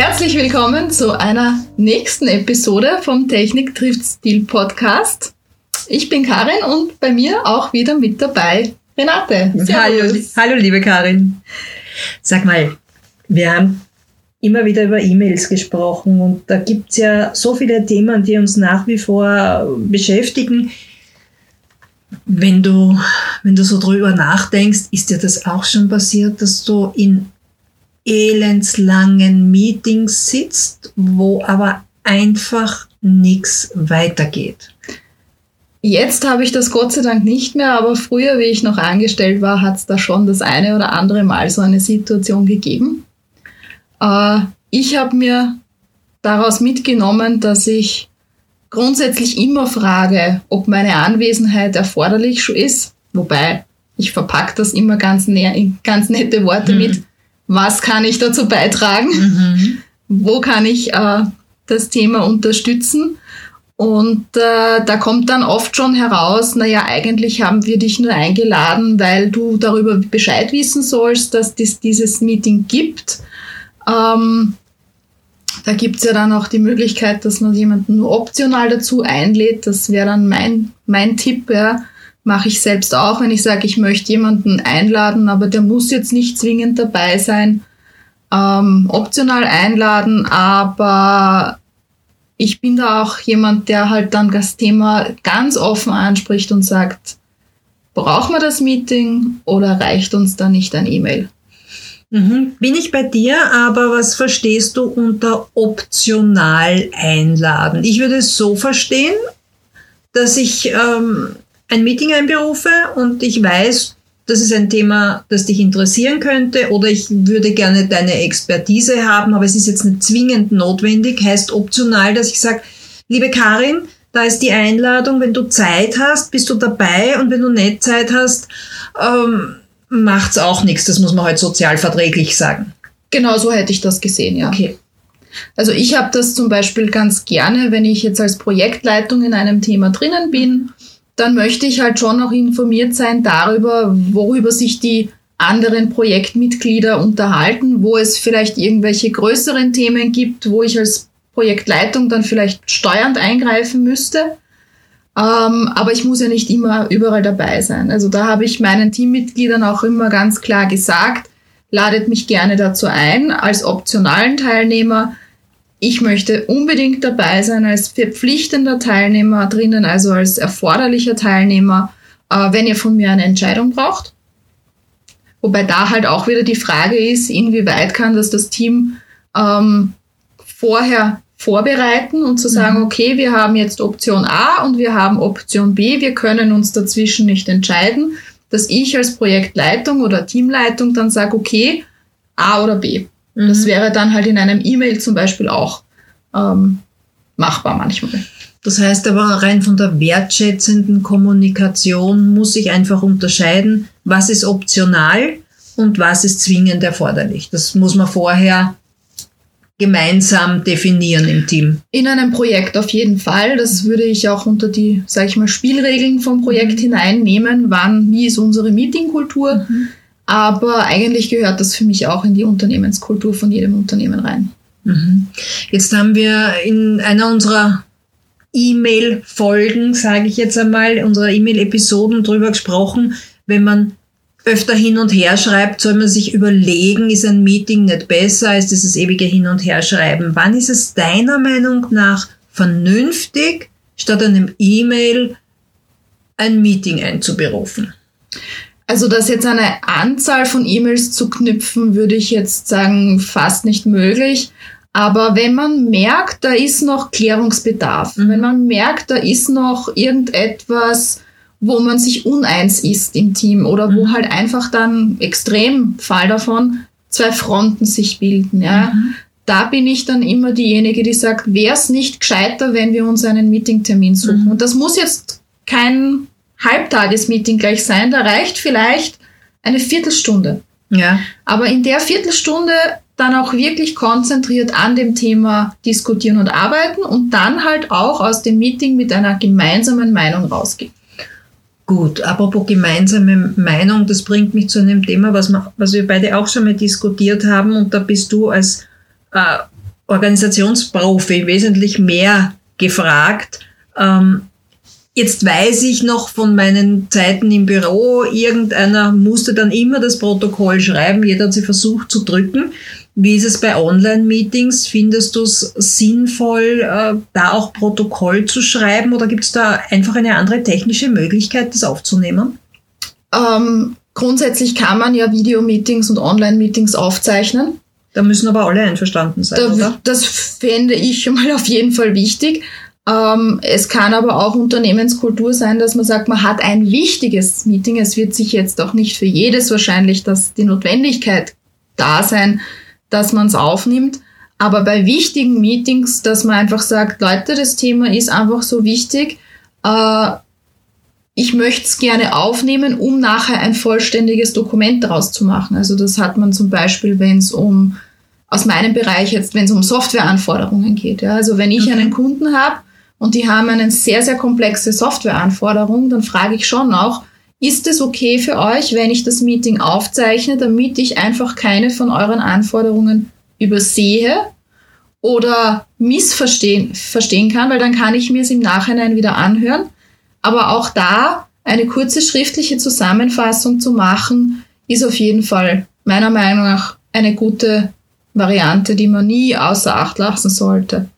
Herzlich willkommen zu einer nächsten Episode vom Technik trifft Stil Podcast. Ich bin Karin und bei mir auch wieder mit dabei Renate. Hallo, hallo, liebe Karin. Sag mal, wir haben immer wieder über E-Mails gesprochen und da gibt's ja so viele Themen, die uns nach wie vor beschäftigen. Wenn du, wenn du so drüber nachdenkst, ist dir das auch schon passiert, dass du in elendslangen Meetings sitzt, wo aber einfach nichts weitergeht? Jetzt habe ich das Gott sei Dank nicht mehr, aber früher, wie ich noch angestellt war, hat es da schon das eine oder andere Mal so eine Situation gegeben. Äh, ich habe mir daraus mitgenommen, dass ich grundsätzlich immer frage, ob meine Anwesenheit erforderlich ist, wobei ich verpacke das immer ganz, in ganz nette Worte mhm. mit, was kann ich dazu beitragen, mhm. wo kann ich äh, das Thema unterstützen. Und äh, da kommt dann oft schon heraus, naja, eigentlich haben wir dich nur eingeladen, weil du darüber Bescheid wissen sollst, dass es dieses Meeting gibt. Ähm, da gibt's ja dann auch die Möglichkeit, dass man jemanden nur optional dazu einlädt. Das wäre dann mein, mein Tipp, ja. Mache ich selbst auch, wenn ich sage, ich möchte jemanden einladen, aber der muss jetzt nicht zwingend dabei sein. Ähm, optional einladen, aber ich bin da auch jemand, der halt dann das Thema ganz offen anspricht und sagt, brauchen wir das Meeting oder reicht uns da nicht ein E-Mail? Mhm. Bin ich bei dir, aber was verstehst du unter optional einladen? Ich würde es so verstehen, dass ich ähm, ein Meeting einberufe und ich weiß, das ist ein Thema, das dich interessieren könnte oder ich würde gerne deine Expertise haben, aber es ist jetzt nicht zwingend notwendig, heißt optional, dass ich sage, liebe Karin, da ist die Einladung, wenn du Zeit hast, bist du dabei und wenn du nicht Zeit hast, ähm, macht's auch nichts. Das muss man halt sozial verträglich sagen. Genau so hätte ich das gesehen, ja. Okay. Also ich habe das zum Beispiel ganz gerne, wenn ich jetzt als Projektleitung in einem Thema drinnen bin dann möchte ich halt schon noch informiert sein darüber, worüber sich die anderen Projektmitglieder unterhalten, wo es vielleicht irgendwelche größeren Themen gibt, wo ich als Projektleitung dann vielleicht steuernd eingreifen müsste. Ähm, aber ich muss ja nicht immer überall dabei sein. Also da habe ich meinen Teammitgliedern auch immer ganz klar gesagt, ladet mich gerne dazu ein als optionalen Teilnehmer ich möchte unbedingt dabei sein als verpflichtender Teilnehmer drinnen, also als erforderlicher Teilnehmer, äh, wenn ihr von mir eine Entscheidung braucht. Wobei da halt auch wieder die Frage ist, inwieweit kann das das Team ähm, vorher vorbereiten und zu sagen, mhm. okay, wir haben jetzt Option A und wir haben Option B, wir können uns dazwischen nicht entscheiden, dass ich als Projektleitung oder Teamleitung dann sage, okay, A oder B. Mhm. Das wäre dann halt in einem E-Mail zum Beispiel auch ähm, machbar manchmal. Das heißt aber rein von der wertschätzenden Kommunikation muss ich einfach unterscheiden, was ist optional und was ist zwingend erforderlich. Das muss man vorher gemeinsam definieren im Team. In einem Projekt auf jeden Fall. Das würde ich auch unter die, sage ich mal, Spielregeln vom Projekt mhm. hineinnehmen. Wann, wie ist unsere Meetingkultur? Mhm. Aber eigentlich gehört das für mich auch in die Unternehmenskultur von jedem Unternehmen rein. Mhm. Jetzt haben wir in einer unserer E-Mail-Folgen, sage ich jetzt einmal, unserer E-Mail-Episoden drüber gesprochen, wenn man öfter hin und her schreibt, soll man sich überlegen, ist ein Meeting nicht besser als dieses ewige Hin und Her schreiben. Wann ist es deiner Meinung nach vernünftig, statt einem E-Mail ein Meeting einzuberufen? Also das jetzt eine Anzahl von E-Mails zu knüpfen, würde ich jetzt sagen, fast nicht möglich. Aber wenn man merkt, da ist noch Klärungsbedarf, mhm. wenn man merkt, da ist noch irgendetwas, wo man sich uneins ist im Team oder mhm. wo halt einfach dann extrem Fall davon zwei Fronten sich bilden, ja. Mhm. Da bin ich dann immer diejenige, die sagt, wäre es nicht gescheiter, wenn wir uns einen Meetingtermin suchen? Mhm. Und das muss jetzt kein Halbtagesmeeting gleich sein, da reicht vielleicht eine Viertelstunde. Ja. Aber in der Viertelstunde dann auch wirklich konzentriert an dem Thema diskutieren und arbeiten und dann halt auch aus dem Meeting mit einer gemeinsamen Meinung rausgehen. Gut, apropos gemeinsame Meinung, das bringt mich zu einem Thema, was wir, was wir beide auch schon mal diskutiert haben und da bist du als äh, Organisationsprofi wesentlich mehr gefragt. Ähm, Jetzt weiß ich noch von meinen Zeiten im Büro, irgendeiner musste dann immer das Protokoll schreiben, jeder hat sie versucht zu drücken. Wie ist es bei Online-Meetings? Findest du es sinnvoll, äh, da auch Protokoll zu schreiben oder gibt es da einfach eine andere technische Möglichkeit, das aufzunehmen? Ähm, grundsätzlich kann man ja Videomeetings und Online-Meetings aufzeichnen. Da müssen aber alle einverstanden sein, Da, oder? das fände ich schon mal auf jeden Fall wichtig. Ähm, es kann aber auch Unternehmenskultur sein, dass man sagt, man hat ein wichtiges Meeting. Es wird sich jetzt auch nicht für jedes wahrscheinlich dass die Notwendigkeit da sein, dass man es aufnimmt. Aber bei wichtigen Meetings, dass man einfach sagt, Leute, das Thema ist einfach so wichtig. Äh, ich möchte es gerne aufnehmen, um nachher ein vollständiges Dokument daraus zu machen. Also das hat man zum Beispiel, wenn es um, aus meinem Bereich jetzt, wenn es um Softwareanforderungen geht. Ja. Also wenn ich Okay. einen Kunden habe und die haben eine sehr, sehr komplexe Softwareanforderung, dann frage ich schon auch, ist es okay für euch, wenn ich das Meeting aufzeichne, damit ich einfach keine von euren Anforderungen übersehe oder missverstehen verstehen kann, weil dann kann ich mir es im Nachhinein wieder anhören. Aber auch da eine kurze schriftliche Zusammenfassung zu machen, ist auf jeden Fall meiner Meinung nach eine gute Variante, die man nie außer Acht lassen sollte.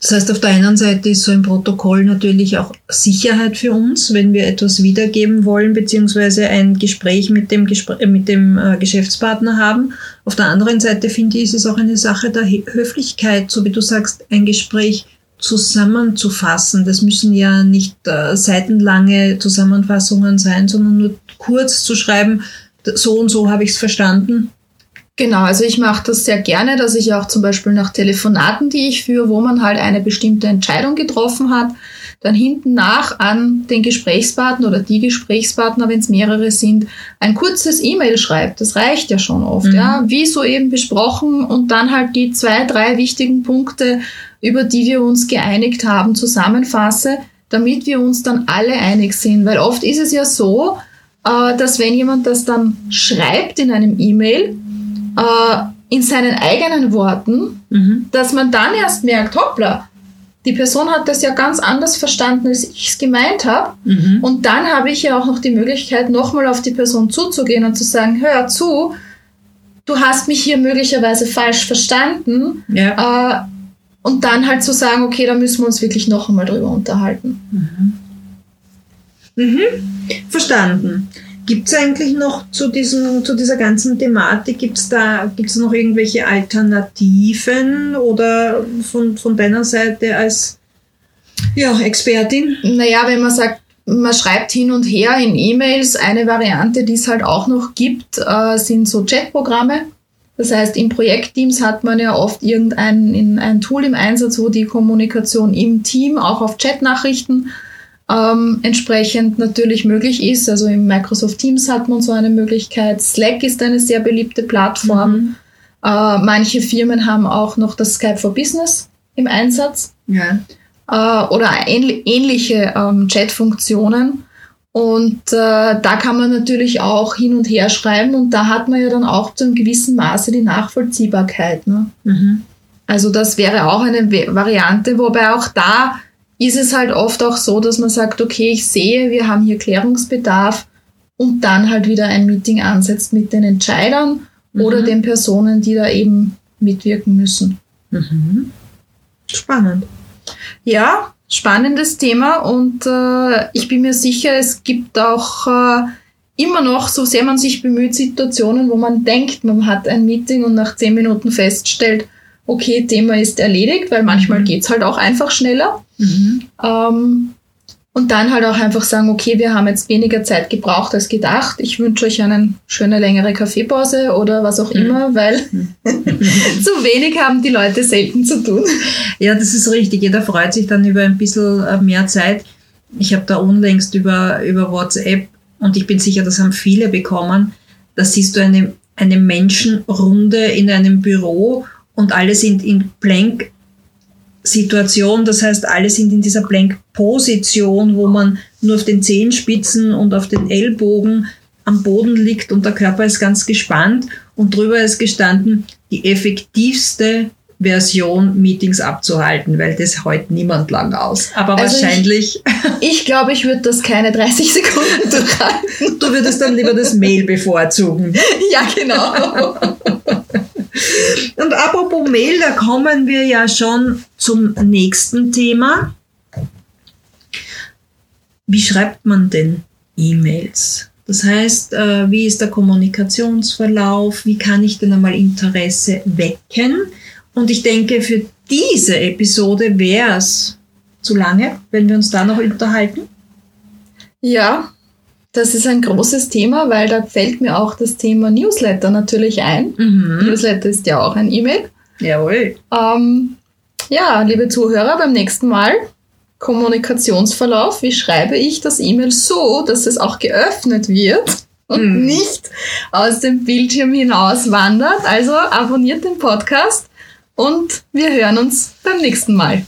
Das heißt, auf der einen Seite ist so ein Protokoll natürlich auch Sicherheit für uns, wenn wir etwas wiedergeben wollen, beziehungsweise ein Gespräch mit dem, Gespr äh, mit dem äh, Geschäftspartner haben. Auf der anderen Seite finde ich, ist es auch eine Sache der Höflichkeit, so wie du sagst, ein Gespräch zusammenzufassen. Das müssen ja nicht äh, seitenlange Zusammenfassungen sein, sondern nur kurz zu schreiben, so und so habe ich es verstanden. Genau, also ich mache das sehr gerne, dass ich auch zum Beispiel nach Telefonaten, die ich führe, wo man halt eine bestimmte Entscheidung getroffen hat, dann hinten nach an den Gesprächspartner oder die Gesprächspartner, wenn es mehrere sind, ein kurzes E-Mail schreibt. Das reicht ja schon oft, Mhm. ja, wie soeben besprochen und dann halt die zwei, drei wichtigen Punkte, über die wir uns geeinigt haben, zusammenfasse, damit wir uns dann alle einig sind. Weil oft ist es ja so, äh, dass wenn jemand das dann schreibt in einem E-Mail, äh, in seinen eigenen Worten, Mhm. dass man dann erst merkt, hoppla, die Person hat das ja ganz anders verstanden, als ich es gemeint habe. Mhm. Und dann habe ich ja auch noch die Möglichkeit, nochmal auf die Person zuzugehen und zu sagen, hör zu, du hast mich hier möglicherweise falsch verstanden. Ja. Äh, und dann halt zu sagen, okay, da müssen wir uns wirklich noch einmal drüber unterhalten. Mhm. Verstanden. Gibt es eigentlich noch zu, diesem, zu dieser ganzen Thematik, gibt es da gibt's noch irgendwelche Alternativen oder von, von deiner Seite als ja, Expertin? Naja, wenn man sagt, man schreibt hin und her in E-Mails, eine Variante, die es halt auch noch gibt, äh, sind so Chatprogramme. Das heißt, in Projektteams hat man ja oft irgendein in ein Tool im Einsatz, wo die Kommunikation im Team auch auf Chatnachrichten ähm, entsprechend natürlich möglich ist. Also im Microsoft Teams hat man so eine Möglichkeit. Slack ist eine sehr beliebte Plattform. Mhm. Äh, manche Firmen haben auch noch das Skype for Business im Einsatz Ja. äh, oder ähnl ähnliche ähm, Chat-Funktionen. Und äh, da kann man natürlich auch hin und her schreiben und da hat man ja dann auch zu einem gewissen Maße die Nachvollziehbarkeit. Ne? Mhm. Also das wäre auch eine Variante, wobei auch da ist es halt oft auch so, dass man sagt, okay, ich sehe, wir haben hier Klärungsbedarf und dann halt wieder ein Meeting ansetzt mit den Entscheidern oder Mhm. den Personen, die da eben mitwirken müssen. Mhm. Spannend. Ja, spannendes Thema und äh, ich bin mir sicher, es gibt auch äh, immer noch, so sehr man sich bemüht, Situationen, wo man denkt, man hat ein Meeting und nach zehn Minuten feststellt, okay, Thema ist erledigt, weil manchmal Mhm. geht's halt auch einfach schneller. Mhm. Ähm, und dann halt auch einfach sagen, okay, wir haben jetzt weniger Zeit gebraucht als gedacht. Ich wünsche euch eine schöne längere Kaffeepause oder was auch Mhm. immer, weil zu wenig haben die Leute selten zu tun. Ja, das ist richtig. Jeder freut sich dann über ein bisschen äh, mehr Zeit. Ich habe da unlängst über, über WhatsApp und ich bin sicher, das haben viele bekommen. Da siehst du eine, eine Menschenrunde in einem Büro und alle sind in Blank Situation, das heißt, alle sind in dieser Blank-Position, wo man nur auf den Zehenspitzen und auf den Ellbogen am Boden liegt und der Körper ist ganz gespannt und drüber ist gestanden, die effektivste Version Meetings abzuhalten, weil das hält niemand lang aus. Aber Also wahrscheinlich, Ich, ich glaube, ich würde das keine 30 Sekunden durchhalten. du würdest dann lieber das Mail bevorzugen. ja, genau. Und apropos Mail, da kommen wir ja schon zum nächsten Thema. Wie schreibt man denn E-Mails? Das heißt, äh, wie ist der Kommunikationsverlauf? Wie kann ich denn einmal Interesse wecken? Und ich denke, für diese Episode wäre es zu lange, wenn wir uns da noch unterhalten. Ja, das ist ein großes Thema, weil da fällt mir auch das Thema Newsletter natürlich ein. Mhm. Newsletter ist ja auch ein E-Mail. Jawohl. Ähm, ja, liebe Zuhörer, beim nächsten Mal Kommunikationsverlauf. Wie schreibe ich das E-Mail so, dass es auch geöffnet wird und Mhm. nicht aus dem Bildschirm hinaus wandert? Also abonniert den Podcast und wir hören uns beim nächsten Mal.